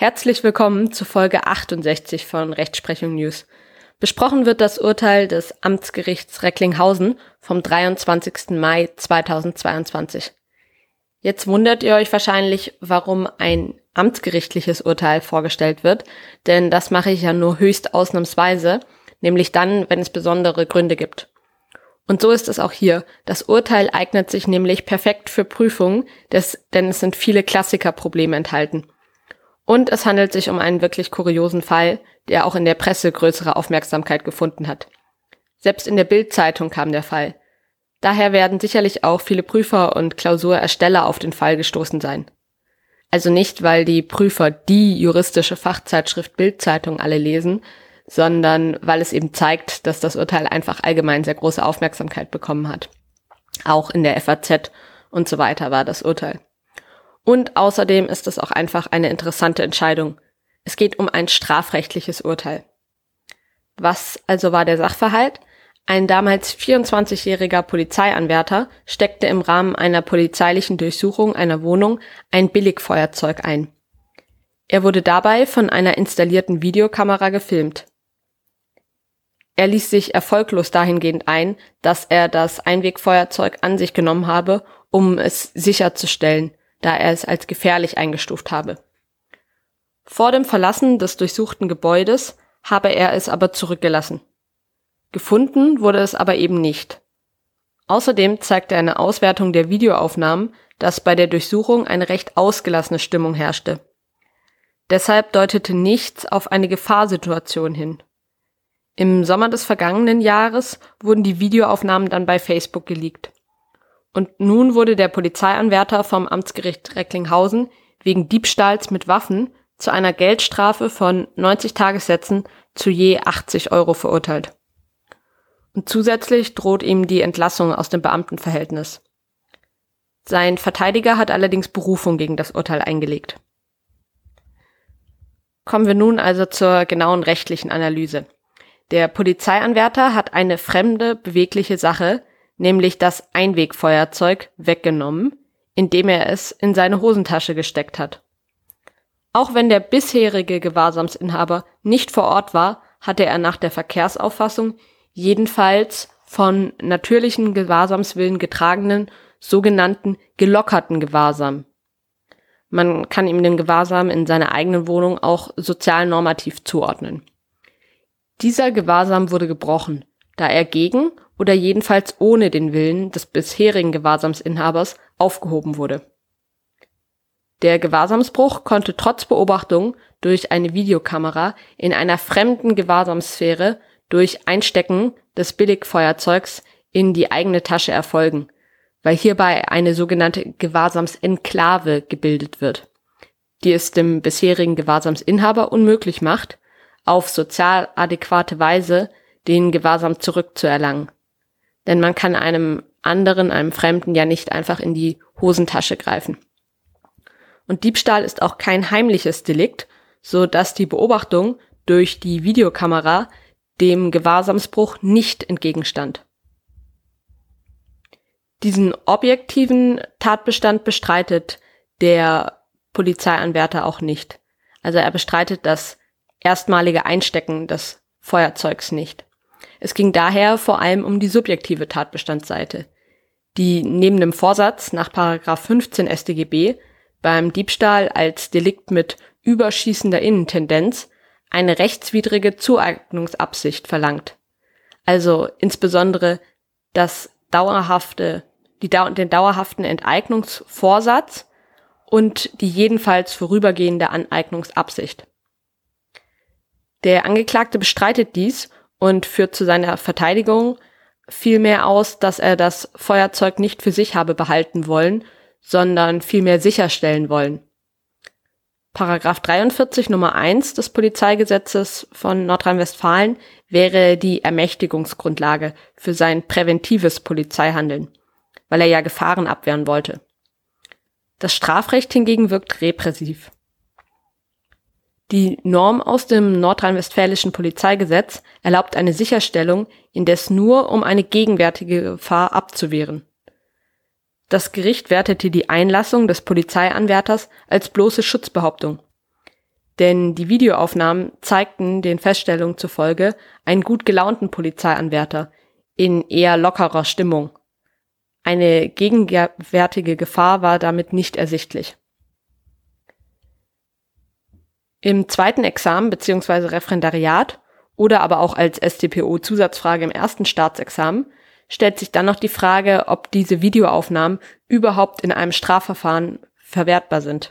Herzlich willkommen zu Folge 68 von Rechtsprechung News. Besprochen wird das Urteil des Amtsgerichts Recklinghausen vom 23. Mai 2022. Jetzt wundert ihr euch wahrscheinlich, warum ein amtsgerichtliches Urteil vorgestellt wird, denn das mache ich ja nur höchst ausnahmsweise, nämlich dann, wenn es besondere Gründe gibt. Und so ist es auch hier. Das Urteil eignet sich nämlich perfekt für Prüfungen, denn es sind viele Klassikerprobleme enthalten. Und es handelt sich um einen wirklich kuriosen Fall, der auch in der Presse größere Aufmerksamkeit gefunden hat. Selbst in der Bildzeitung kam der Fall. Daher werden sicherlich auch viele Prüfer und Klausurersteller auf den Fall gestoßen sein. Also nicht, weil die Prüfer die juristische Fachzeitschrift Bildzeitung alle lesen, sondern weil es eben zeigt, dass das Urteil einfach allgemein sehr große Aufmerksamkeit bekommen hat. Auch in der FAZ und so weiter war das Urteil. Und außerdem ist es auch einfach eine interessante Entscheidung. Es geht um ein strafrechtliches Urteil. Was also war der Sachverhalt? Ein damals 24-jähriger Polizeianwärter steckte im Rahmen einer polizeilichen Durchsuchung einer Wohnung ein Billigfeuerzeug ein. Er wurde dabei von einer installierten Videokamera gefilmt. Er ließ sich erfolglos dahingehend ein, dass er das Einwegfeuerzeug an sich genommen habe, um es sicherzustellen, da er es als gefährlich eingestuft habe. Vor dem Verlassen des durchsuchten Gebäudes habe er es aber zurückgelassen. Gefunden wurde es aber eben nicht. Außerdem zeigte eine Auswertung der Videoaufnahmen, dass bei der Durchsuchung eine recht ausgelassene Stimmung herrschte. Deshalb deutete nichts auf eine Gefahrsituation hin. Im Sommer des vergangenen Jahres wurden die Videoaufnahmen dann bei Facebook geleakt. Und nun wurde der Polizeianwärter vom Amtsgericht Recklinghausen wegen Diebstahls mit Waffen zu einer Geldstrafe von 90 Tagessätzen zu je 80 Euro verurteilt. Und zusätzlich droht ihm die Entlassung aus dem Beamtenverhältnis. Sein Verteidiger hat allerdings Berufung gegen das Urteil eingelegt. Kommen wir nun also zur genauen rechtlichen Analyse. Der Polizeianwärter hat eine fremde, bewegliche Sache, nämlich das Einwegfeuerzeug, weggenommen, indem er es in seine Hosentasche gesteckt hat. Auch wenn der bisherige Gewahrsamsinhaber nicht vor Ort war, hatte er nach der Verkehrsauffassung jedenfalls von natürlichen Gewahrsamswillen getragenen sogenannten gelockerten Gewahrsam. Man kann ihm den Gewahrsam in seiner eigenen Wohnung auch sozial normativ zuordnen. Dieser Gewahrsam wurde gebrochen, da er gegen oder jedenfalls ohne den Willen des bisherigen Gewahrsamsinhabers aufgehoben wurde. Der Gewahrsamsbruch konnte trotz Beobachtung durch eine Videokamera in einer fremden Gewahrsamssphäre durch Einstecken des Billigfeuerzeugs in die eigene Tasche erfolgen, weil hierbei eine sogenannte Gewahrsamsenklave gebildet wird, die es dem bisherigen Gewahrsamsinhaber unmöglich macht, auf sozial adäquate Weise den Gewahrsam zurückzuerlangen denn man kann einem anderen, einem Fremden ja nicht einfach in die Hosentasche greifen. Und Diebstahl ist auch kein heimliches Delikt, so dass die Beobachtung durch die Videokamera dem Gewahrsamsbruch nicht entgegenstand. Diesen objektiven Tatbestand bestreitet der Polizeianwärter auch nicht. Also er bestreitet das erstmalige Einstecken des Feuerzeugs nicht. Es ging daher vor allem um die subjektive Tatbestandsseite, die neben dem Vorsatz nach 15 StGB beim Diebstahl als Delikt mit überschießender Innentendenz eine rechtswidrige Zueignungsabsicht verlangt. Also insbesondere das dauerhafte, die, den dauerhaften Enteignungsvorsatz und die jedenfalls vorübergehende Aneignungsabsicht. Der Angeklagte bestreitet dies und führt zu seiner Verteidigung vielmehr aus, dass er das Feuerzeug nicht für sich habe behalten wollen, sondern vielmehr sicherstellen wollen. Paragraph 43 Nummer 1 des Polizeigesetzes von Nordrhein-Westfalen wäre die Ermächtigungsgrundlage für sein präventives Polizeihandeln, weil er ja Gefahren abwehren wollte. Das Strafrecht hingegen wirkt repressiv. Die Norm aus dem nordrhein-westfälischen Polizeigesetz erlaubt eine Sicherstellung, indes nur um eine gegenwärtige Gefahr abzuwehren. Das Gericht wertete die Einlassung des Polizeianwärters als bloße Schutzbehauptung. denn die Videoaufnahmen zeigten den Feststellungen zufolge einen gut gelaunten Polizeianwärter in eher lockerer Stimmung. Eine gegenwärtige Gefahr war damit nicht ersichtlich. Im zweiten Examen bzw. Referendariat oder aber auch als STPO-Zusatzfrage im ersten Staatsexamen stellt sich dann noch die Frage, ob diese Videoaufnahmen überhaupt in einem Strafverfahren verwertbar sind.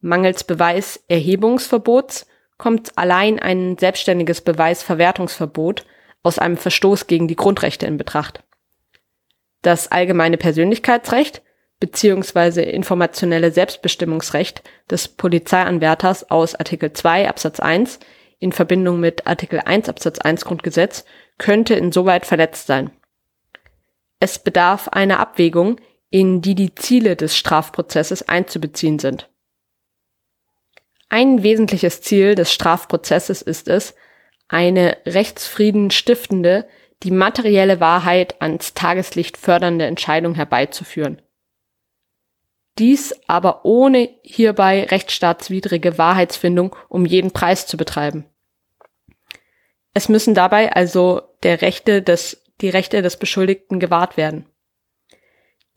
Mangels Beweiserhebungsverbots kommt allein ein selbstständiges Beweisverwertungsverbot aus einem Verstoß gegen die Grundrechte in Betracht. Das allgemeine Persönlichkeitsrecht bzw. informationelle Selbstbestimmungsrecht des Polizeianwärters aus Artikel 2 Absatz 1 in Verbindung mit Artikel 1 Absatz 1 Grundgesetz könnte insoweit verletzt sein. Es bedarf einer Abwägung, in die die Ziele des Strafprozesses einzubeziehen sind. Ein wesentliches Ziel des Strafprozesses ist es, eine rechtsfrieden stiftende, die materielle Wahrheit ans Tageslicht fördernde Entscheidung herbeizuführen. Dies aber ohne hierbei rechtsstaatswidrige Wahrheitsfindung um jeden Preis zu betreiben. Es müssen dabei also der Rechte des, die Rechte des Beschuldigten gewahrt werden.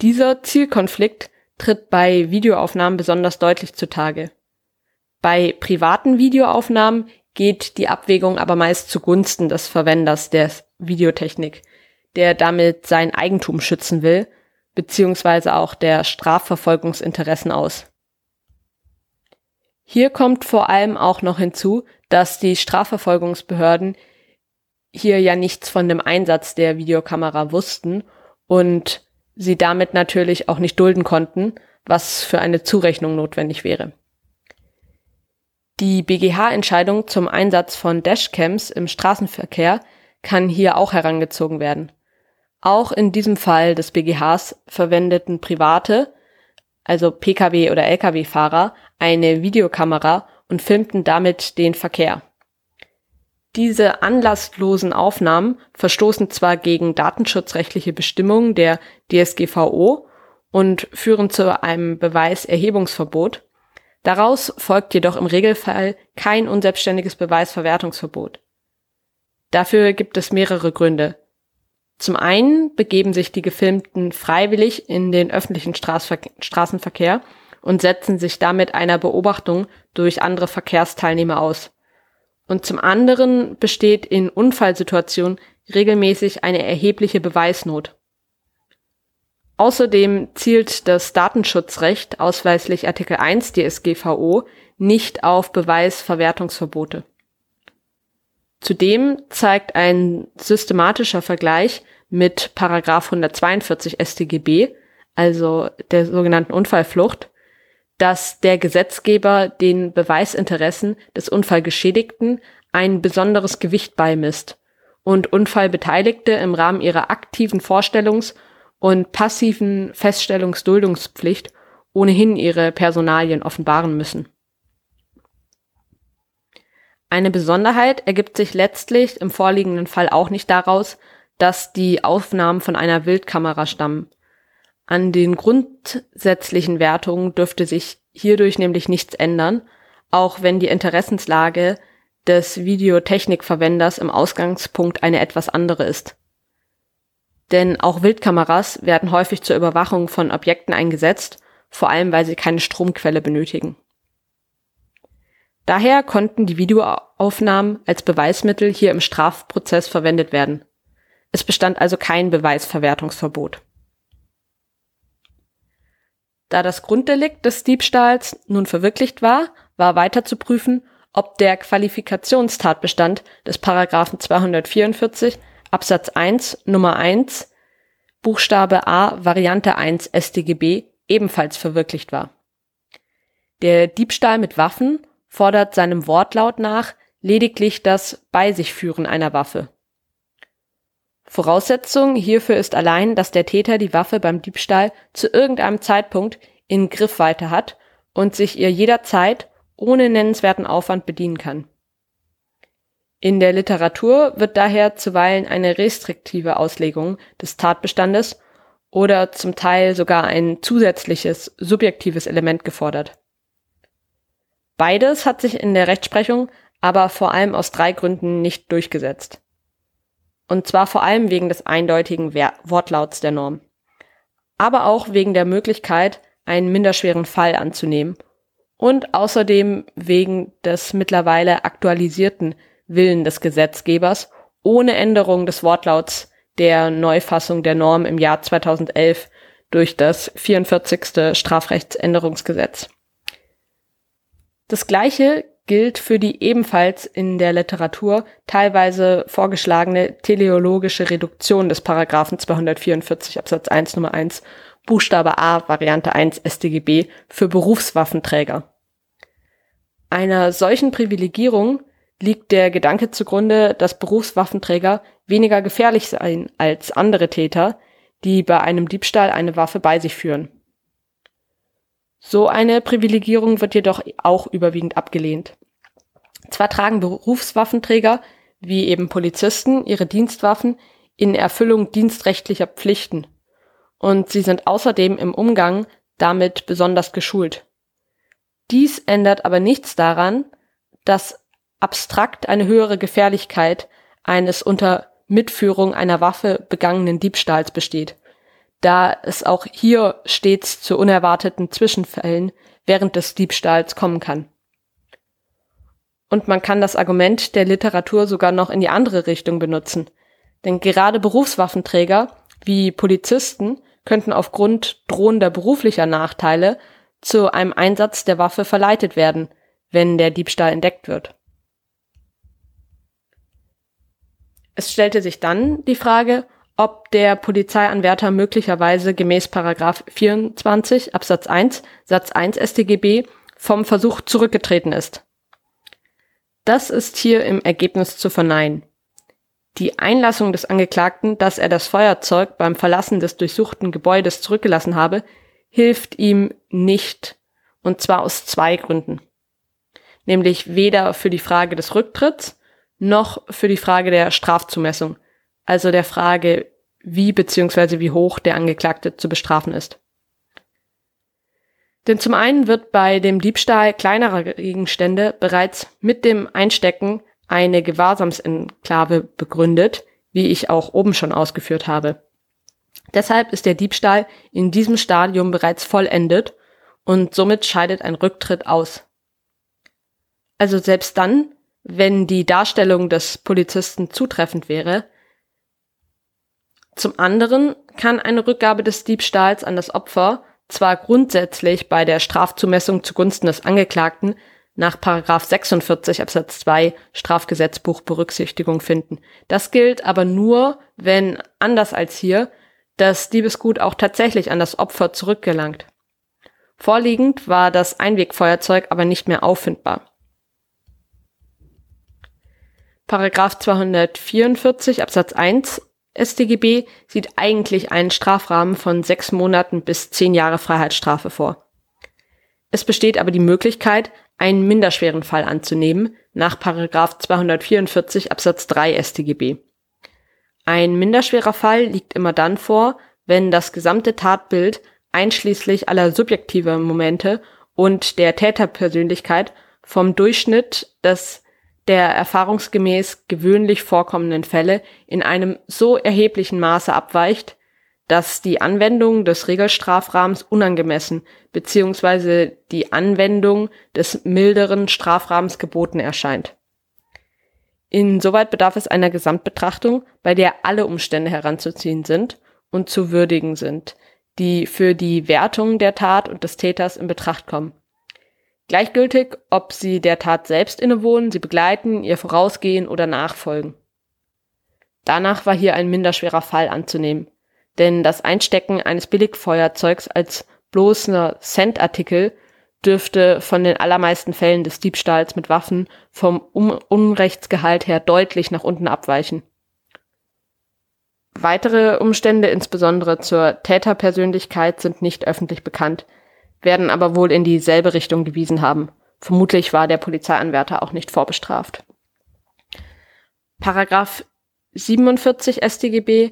Dieser Zielkonflikt tritt bei Videoaufnahmen besonders deutlich zutage. Bei privaten Videoaufnahmen geht die Abwägung aber meist zugunsten des Verwenders der Videotechnik, der damit sein Eigentum schützen will, beziehungsweise auch der Strafverfolgungsinteressen aus. Hier kommt vor allem auch noch hinzu, dass die Strafverfolgungsbehörden hier ja nichts von dem Einsatz der Videokamera wussten und sie damit natürlich auch nicht dulden konnten, was für eine Zurechnung notwendig wäre. Die BGH-Entscheidung zum Einsatz von Dashcams im Straßenverkehr kann hier auch herangezogen werden. Auch in diesem Fall des BGHs verwendeten Private, also Pkw- oder Lkw-Fahrer, eine Videokamera und filmten damit den Verkehr. Diese anlasslosen Aufnahmen verstoßen zwar gegen datenschutzrechtliche Bestimmungen der DSGVO und führen zu einem Beweiserhebungsverbot, Daraus folgt jedoch im Regelfall kein unselbstständiges Beweisverwertungsverbot. Dafür gibt es mehrere Gründe. Zum einen begeben sich die Gefilmten freiwillig in den öffentlichen Straßenverkehr und setzen sich damit einer Beobachtung durch andere Verkehrsteilnehmer aus. Und zum anderen besteht in Unfallsituationen regelmäßig eine erhebliche Beweisnot. Außerdem zielt das Datenschutzrecht, ausweislich Artikel 1 DSGVO, nicht auf Beweisverwertungsverbote. Zudem zeigt ein systematischer Vergleich mit Paragraph 142 StGB, also der sogenannten Unfallflucht, dass der Gesetzgeber den Beweisinteressen des Unfallgeschädigten ein besonderes Gewicht beimisst und Unfallbeteiligte im Rahmen ihrer aktiven Vorstellungs- und passiven Feststellungsduldungspflicht ohnehin ihre Personalien offenbaren müssen. Eine Besonderheit ergibt sich letztlich im vorliegenden Fall auch nicht daraus, dass die Aufnahmen von einer Wildkamera stammen. An den grundsätzlichen Wertungen dürfte sich hierdurch nämlich nichts ändern, auch wenn die Interessenslage des Videotechnikverwenders im Ausgangspunkt eine etwas andere ist denn auch Wildkameras werden häufig zur Überwachung von Objekten eingesetzt, vor allem weil sie keine Stromquelle benötigen. Daher konnten die Videoaufnahmen als Beweismittel hier im Strafprozess verwendet werden. Es bestand also kein Beweisverwertungsverbot. Da das Grunddelikt des Diebstahls nun verwirklicht war, war weiter zu prüfen, ob der Qualifikationstatbestand des Paragraphen 244 Absatz 1 Nummer 1 Buchstabe A Variante 1 StGB ebenfalls verwirklicht war. Der Diebstahl mit Waffen fordert seinem Wortlaut nach lediglich das Bei sich führen einer Waffe. Voraussetzung hierfür ist allein, dass der Täter die Waffe beim Diebstahl zu irgendeinem Zeitpunkt in Griffweite hat und sich ihr jederzeit ohne nennenswerten Aufwand bedienen kann. In der Literatur wird daher zuweilen eine restriktive Auslegung des Tatbestandes oder zum Teil sogar ein zusätzliches subjektives Element gefordert. Beides hat sich in der Rechtsprechung aber vor allem aus drei Gründen nicht durchgesetzt. Und zwar vor allem wegen des eindeutigen Wortlauts der Norm. Aber auch wegen der Möglichkeit, einen minderschweren Fall anzunehmen. Und außerdem wegen des mittlerweile aktualisierten Willen des Gesetzgebers ohne Änderung des Wortlauts der Neufassung der Norm im Jahr 2011 durch das 44. Strafrechtsänderungsgesetz. Das Gleiche gilt für die ebenfalls in der Literatur teilweise vorgeschlagene teleologische Reduktion des Paragraphen 244 Absatz 1 Nummer 1 Buchstabe A Variante 1 StGB für Berufswaffenträger. Einer solchen Privilegierung liegt der Gedanke zugrunde, dass Berufswaffenträger weniger gefährlich seien als andere Täter, die bei einem Diebstahl eine Waffe bei sich führen. So eine Privilegierung wird jedoch auch überwiegend abgelehnt. Zwar tragen Berufswaffenträger, wie eben Polizisten, ihre Dienstwaffen in Erfüllung dienstrechtlicher Pflichten. Und sie sind außerdem im Umgang damit besonders geschult. Dies ändert aber nichts daran, dass abstrakt eine höhere Gefährlichkeit eines unter Mitführung einer Waffe begangenen Diebstahls besteht da es auch hier stets zu unerwarteten Zwischenfällen während des Diebstahls kommen kann. Und man kann das Argument der Literatur sogar noch in die andere Richtung benutzen. Denn gerade Berufswaffenträger wie Polizisten könnten aufgrund drohender beruflicher Nachteile zu einem Einsatz der Waffe verleitet werden, wenn der Diebstahl entdeckt wird. Es stellte sich dann die Frage, ob der Polizeianwärter möglicherweise gemäß Paragraph 24 Absatz 1 Satz 1 StGB vom Versuch zurückgetreten ist. Das ist hier im Ergebnis zu verneinen. Die Einlassung des Angeklagten, dass er das Feuerzeug beim Verlassen des durchsuchten Gebäudes zurückgelassen habe, hilft ihm nicht, und zwar aus zwei Gründen. Nämlich weder für die Frage des Rücktritts noch für die Frage der Strafzumessung, also der Frage, wie bzw. wie hoch der Angeklagte zu bestrafen ist. Denn zum einen wird bei dem Diebstahl kleinerer Gegenstände bereits mit dem Einstecken eine Gewahrsamsenklave begründet, wie ich auch oben schon ausgeführt habe. Deshalb ist der Diebstahl in diesem Stadium bereits vollendet und somit scheidet ein Rücktritt aus. Also selbst dann, wenn die Darstellung des Polizisten zutreffend wäre, zum anderen kann eine Rückgabe des Diebstahls an das Opfer zwar grundsätzlich bei der Strafzumessung zugunsten des Angeklagten nach 46 Absatz 2 Strafgesetzbuch Berücksichtigung finden. Das gilt aber nur, wenn, anders als hier, das Diebesgut auch tatsächlich an das Opfer zurückgelangt. Vorliegend war das Einwegfeuerzeug aber nicht mehr auffindbar. Paragraph 244 Absatz 1 StGB sieht eigentlich einen Strafrahmen von sechs Monaten bis zehn Jahre Freiheitsstrafe vor. Es besteht aber die Möglichkeit, einen minderschweren Fall anzunehmen, nach 244 Absatz 3 StGB. Ein minderschwerer Fall liegt immer dann vor, wenn das gesamte Tatbild einschließlich aller subjektiver Momente und der Täterpersönlichkeit vom Durchschnitt des der erfahrungsgemäß gewöhnlich vorkommenden Fälle in einem so erheblichen Maße abweicht, dass die Anwendung des Regelstrafrahmens unangemessen bzw. die Anwendung des milderen Strafrahmens geboten erscheint. Insoweit bedarf es einer Gesamtbetrachtung, bei der alle Umstände heranzuziehen sind und zu würdigen sind, die für die Wertung der Tat und des Täters in Betracht kommen. Gleichgültig, ob sie der Tat selbst innewohnen, sie begleiten, ihr vorausgehen oder nachfolgen. Danach war hier ein minderschwerer Fall anzunehmen, denn das Einstecken eines Billigfeuerzeugs als bloßer Centartikel dürfte von den allermeisten Fällen des Diebstahls mit Waffen vom Unrechtsgehalt her deutlich nach unten abweichen. Weitere Umstände, insbesondere zur Täterpersönlichkeit, sind nicht öffentlich bekannt, werden aber wohl in dieselbe Richtung gewiesen haben. Vermutlich war der Polizeianwärter auch nicht vorbestraft. Paragraph 47 StGB,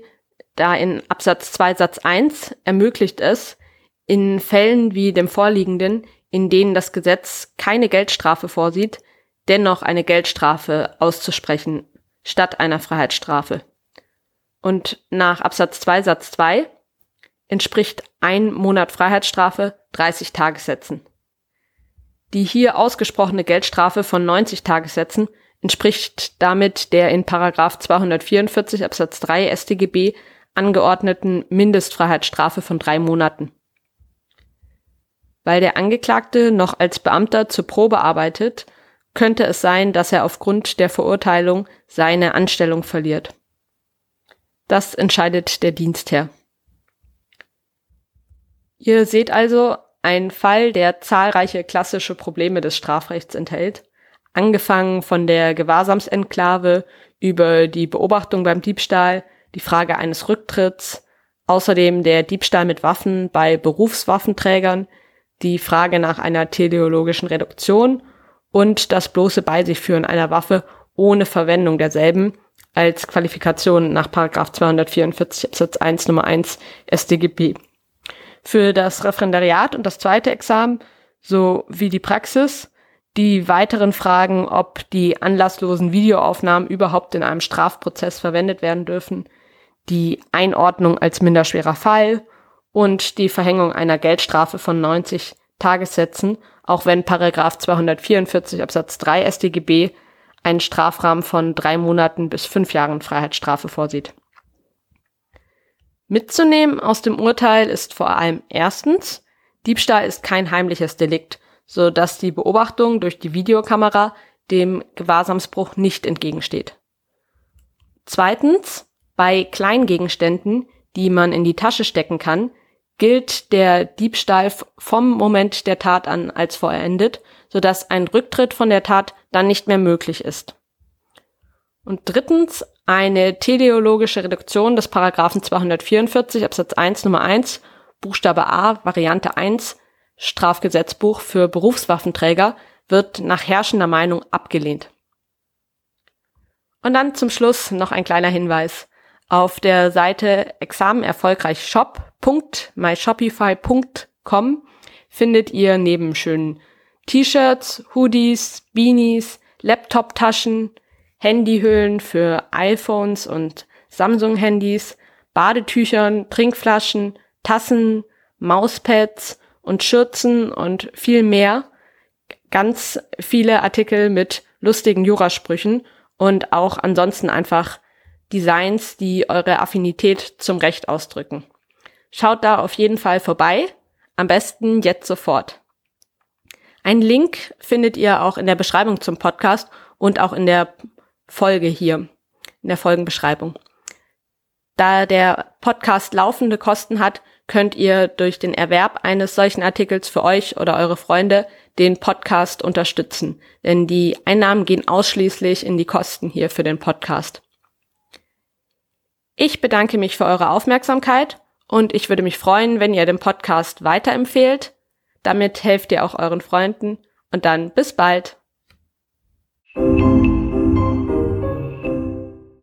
da in Absatz 2 Satz 1 ermöglicht es, in Fällen wie dem vorliegenden in denen das Gesetz keine Geldstrafe vorsieht, dennoch eine Geldstrafe auszusprechen statt einer Freiheitsstrafe. Und nach Absatz 2 Satz 2 entspricht ein Monat Freiheitsstrafe 30 Tagessätzen. Die hier ausgesprochene Geldstrafe von 90 Tagessätzen entspricht damit der in Paragraph 244 Absatz 3 StGB angeordneten Mindestfreiheitsstrafe von drei Monaten. Weil der Angeklagte noch als Beamter zur Probe arbeitet, könnte es sein, dass er aufgrund der Verurteilung seine Anstellung verliert. Das entscheidet der Dienstherr. Ihr seht also einen Fall, der zahlreiche klassische Probleme des Strafrechts enthält, angefangen von der Gewahrsamsenklave über die Beobachtung beim Diebstahl, die Frage eines Rücktritts, außerdem der Diebstahl mit Waffen bei Berufswaffenträgern, die Frage nach einer teleologischen Reduktion und das bloße Bei sich führen einer Waffe ohne Verwendung derselben als Qualifikation nach 244 Absatz 1 Nummer 1 StGB. Für das Referendariat und das zweite Examen sowie die Praxis die weiteren Fragen, ob die anlasslosen Videoaufnahmen überhaupt in einem Strafprozess verwendet werden dürfen, die Einordnung als minderschwerer Fall und die Verhängung einer Geldstrafe von 90 Tagessätzen, auch wenn Paragraph 244 Absatz 3 StGB einen Strafrahmen von drei Monaten bis fünf Jahren Freiheitsstrafe vorsieht. Mitzunehmen aus dem Urteil ist vor allem erstens, Diebstahl ist kein heimliches Delikt, so dass die Beobachtung durch die Videokamera dem Gewahrsamsbruch nicht entgegensteht. Zweitens, bei Kleingegenständen, die man in die Tasche stecken kann, gilt der Diebstahl vom Moment der Tat an als vollendet, sodass ein Rücktritt von der Tat dann nicht mehr möglich ist. Und drittens, eine teleologische Reduktion des Paragraphen 244 Absatz 1 Nummer 1 Buchstabe A Variante 1 Strafgesetzbuch für Berufswaffenträger wird nach herrschender Meinung abgelehnt. Und dann zum Schluss noch ein kleiner Hinweis. Auf der Seite examenerfolgreichshop.myshopify.com findet ihr neben schönen T-Shirts, Hoodies, Beanies, Laptop-Taschen, Handyhüllen für iPhones und Samsung-Handys, Badetüchern, Trinkflaschen, Tassen, Mauspads und Schürzen und viel mehr. Ganz viele Artikel mit lustigen Jurasprüchen und auch ansonsten einfach Designs, die eure Affinität zum Recht ausdrücken. Schaut da auf jeden Fall vorbei. Am besten jetzt sofort. Ein Link findet ihr auch in der Beschreibung zum Podcast und auch in der Folge hier, in der Folgenbeschreibung. Da der Podcast laufende Kosten hat, könnt ihr durch den Erwerb eines solchen Artikels für euch oder eure Freunde den Podcast unterstützen. Denn die Einnahmen gehen ausschließlich in die Kosten hier für den Podcast. Ich bedanke mich für eure Aufmerksamkeit und ich würde mich freuen, wenn ihr den Podcast weiterempfehlt. Damit helft ihr auch euren Freunden und dann bis bald.